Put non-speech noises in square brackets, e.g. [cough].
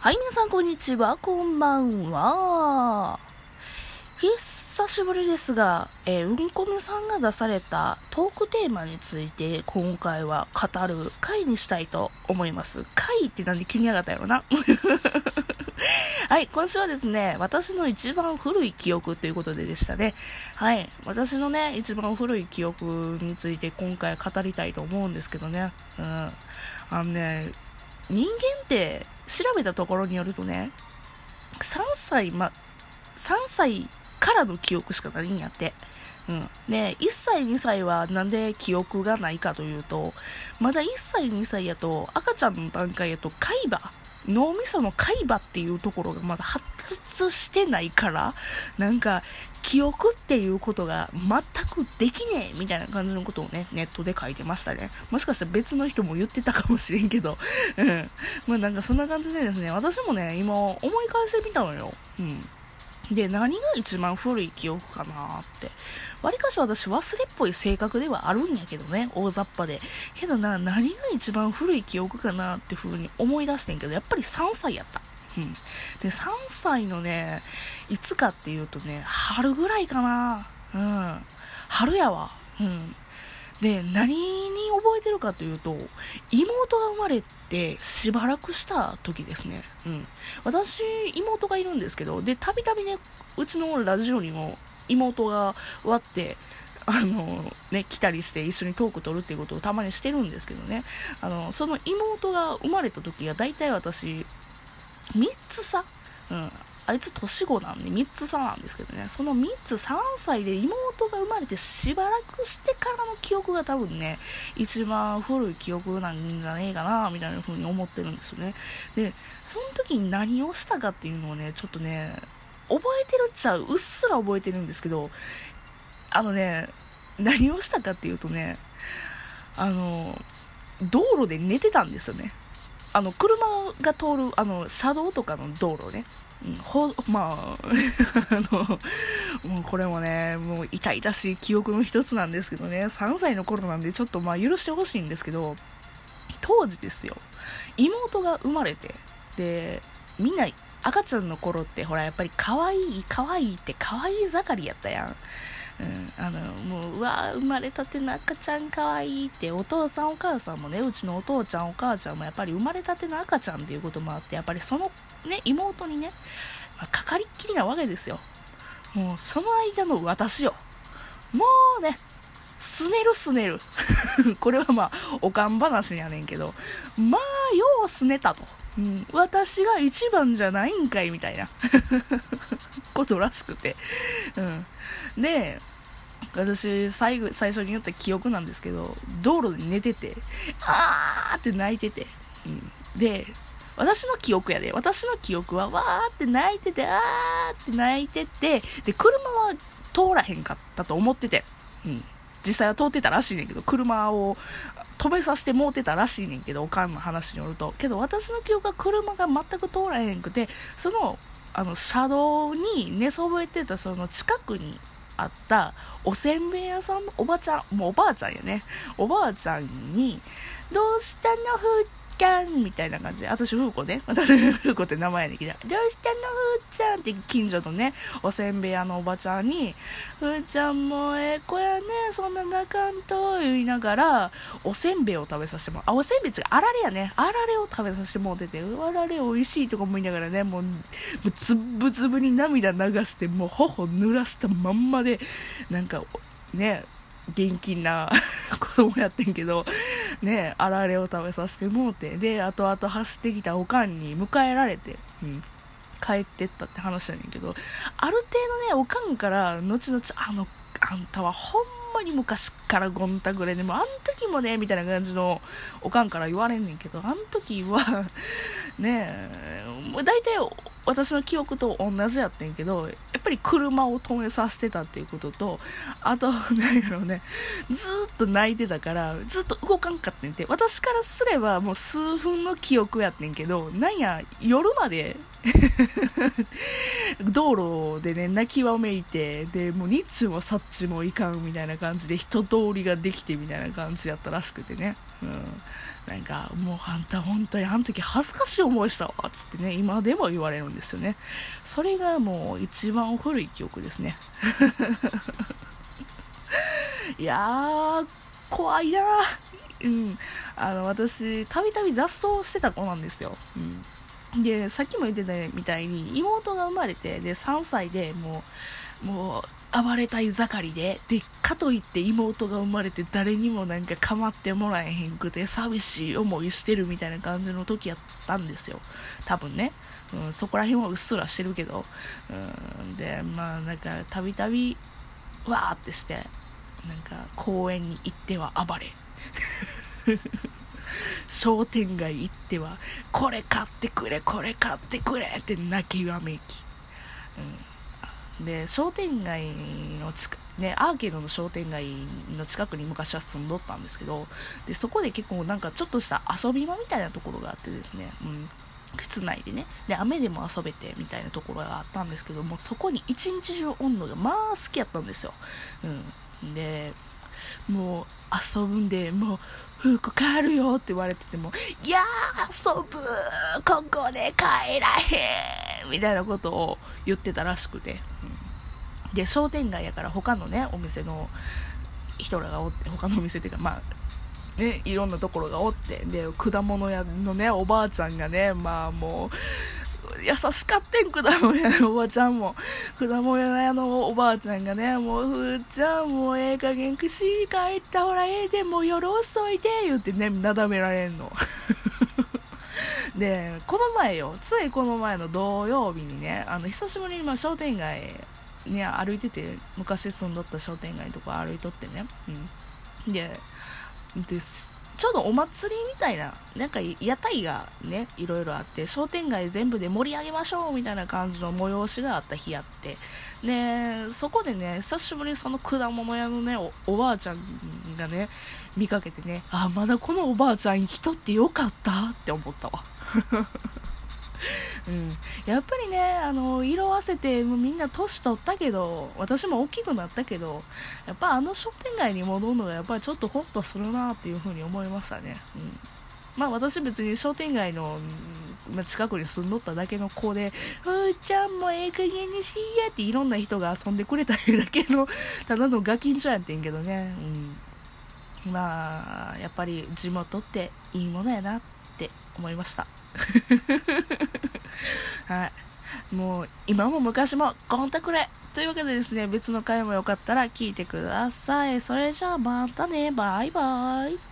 はい、皆さんこんにちは、こんばんは。久しぶりですが、えー、うんこみさんが出されたトークテーマについて今回は語る回にしたいと思います。回ってなんで急に上がったよな [laughs] はい、今週はですね、私の一番古い記憶ということででしたね。はい、私のね、一番古い記憶について今回語りたいと思うんですけどね。うん。あのね、人間って調べたところによるとね、3歳、ま、3歳からの記憶しかないんやって。うん。で、1歳、2歳はなんで記憶がないかというと、まだ1歳、2歳やと、赤ちゃんの段階やと、海馬、脳みその海馬っていうところがまだ発達してないから、なんか、記憶っていうことが全くできねえみたいな感じのことをね、ネットで書いてましたね。もしかしたら別の人も言ってたかもしれんけど、うん。まあなんかそんな感じでですね、私もね、今思い返してみたのよ。うん。で、何が一番古い記憶かなって。わりかし私忘れっぽい性格ではあるんやけどね、大雑把で。けどな、何が一番古い記憶かなって風に思い出してんけど、やっぱり3歳やった。うん。で、3歳のね、いつかっていうとね、春ぐらいかな。うん。春やわ。うん。で、何に覚えてるかというと、妹が生まれてしばらくした時ですね。うん。私、妹がいるんですけど、で、たびたびね、うちのラジオにも妹が割って、あの、ね、来たりして一緒にトーク取るっていうことをたまにしてるんですけどね。あの、その妹が生まれた時が大体私、3つ差うん。あいつ年子なんで3つ差なんですけどね、その3つ3歳で妹が生まれてしばらくしてからの記憶が多分ね、一番古い記憶なんじゃねえかな、みたいな風に思ってるんですよね。で、その時に何をしたかっていうのをね、ちょっとね、覚えてるっちゃう、うっすら覚えてるんですけど、あのね、何をしたかっていうとね、あの、道路で寝てたんですよね。あの、車が通る、あの、車道とかの道路ね。うんほまあ [laughs] あのもうこれもねもう痛々しい記憶の一つなんですけどね。3歳の頃なんでちょっとまあ許してほしいんですけど当時ですよ。妹が生まれてでみんな赤ちゃんの頃ってほらやっぱり可愛い可愛いって可愛い盛りやったやん。うん、あのもううわ生まれたての赤ちゃんかわいいってお父さんお母さんもねうちのお父ちゃんお母ちゃんもやっぱり生まれたての赤ちゃんっていうこともあってやっぱりそのね妹にね、まあ、かかりっきりなわけですよ。もうその間の私よ。もうねすねるすねる。[laughs] これはまあおかん話やねんけどまあようすねたと、うん、私が一番じゃないんかいみたいな。ことらしくて、うん、で私最後最初に言った記憶なんですけど道路で寝ててあーって泣いてて、うん、で私の記憶やで。私の記憶はわーって泣いててあーって泣いててで車は通らへんかったと思ってて、うん、実際は通ってたらしいねんけど車を止めさせてもうてたらしいねんけどおかんの話によると。けど私の記憶は車が全く通らへんくてそのあの車道に寝そべってたその近くにあったおせんべい屋さんのおばちゃんもうおばあちゃんやね。おばあちゃんに「どうしたのふっちゃんみたいな感じで、私、ふうこね。私、ふうこって名前やねんけど、どうしたのふーちゃんって近所のね、おせんべい屋のおばちゃんに、ふーちゃんもええ子やね、そんな泣かんと、言いながら、おせんべいを食べさせてもらう。あ、おせんべい違う、あられやね。あられを食べさせてもらってて、あられ美味しいとか思いながらね、もう、もうつぶつぶに涙流して、もう頬濡らしたまんまで、なんか、ね、元気な [laughs] 子供やってんけど、ね、あられを食べさせてもうて、で、後々走ってきたおかんに迎えられて、うん、帰ってったって話やねんけど、ある程度ね、おかんから、後々、あの、あんたはほんまに昔からゴンタぐらいでも、あん時もね、みたいな感じの、おかんから言われんねんけど、あん時はねえ、大体、私の記憶と同じやってんけど、やっぱり車を止めさせてたっていうことと、あと、なんやろうね、ずっと泣いてたから、ずっと動かんかってんて、私からすればもう数分の記憶やってんけど、なんや、夜まで [laughs] 道路でね、泣きわめいて、で、もう日中もさっちもいかんみたいな感じで人通りができてみたいな感じやったらしくてね。うん。なんか、もうあんた本当にあの時恥ずかしい思いしたわ、つってね、今でも言われるんですよね。それがもう一番古い記憶ですね。[laughs] いやー、怖いなうん。あの、私、たびたび脱走してた子なんですよ。うん。で、さっきも言ってたみたいに、妹が生まれて、で、3歳でもう、もう、暴れたい盛りで、で、かといって妹が生まれて誰にもなんか構ってもらえへんくて、寂しい思いしてるみたいな感じの時やったんですよ。多分ね。うん、そこら辺はうっすらしてるけど。うん、で、まあ、なんか、たびたび、わーってして、なんか公園に行っては暴れ [laughs] 商店街行ってはこれ買ってくれこれ買ってくれって泣きわめき、うん、で商店街の近ね、アーケードの商店街の近くに昔は住んどったんですけどでそこで結構なんかちょっとした遊び場みたいなところがあってですね、うん、室内でねで雨でも遊べてみたいなところがあったんですけどもそこに一日中温度がまあ好きやったんですよ、うん、でもう遊んでもう服帰るよって言われててもいやー遊ぶここで帰らへんみたいなことを言ってたらしくて、うん、で商店街やから他のねお店の人らがおって他のお店っていうかまあね、いろんなところがおって、で、果物屋のね、おばあちゃんがね、まあもう、優しかってん、果物屋のおばちゃんも。果物屋のおばあちゃんがね、もう、ふーちゃん、もうええ加減くし帰ったほらええで、もう夜遅いで、言ってね、なだめられんの。[laughs] で、この前よ、ついこの前の土曜日にね、あの、久しぶりにま商店街、ね、歩いてて、昔住んどった商店街とか歩いとってね、うん。で、ちょうどお祭りみたいな、なんか屋台がね、いろいろあって、商店街全部で盛り上げましょうみたいな感じの催しがあった日あって、で、そこでね、久しぶりにその果物屋のねお、おばあちゃんがね、見かけてね、あ、まだこのおばあちゃん人ってよかったって思ったわ。うん、やっぱりねあの色あせてもうみんな年取ったけど私も大きくなったけどやっぱあの商店街に戻るのがやっぱりちょっとホッとするなっていうふうに思いましたね、うん、まあ私別に商店街の、ま近くに住んどっただけの子で「ふーちゃんもええ加減にしや」っていろんな人が遊んでくれただけのただのガキンチョやってんけどね、うん、まあやっぱり地元っていいものやな。ってって思いました [laughs] はい。もう、今も昔も、コンタクレというわけでですね、別の回もよかったら聞いてください。それじゃあまたね、バイバイ。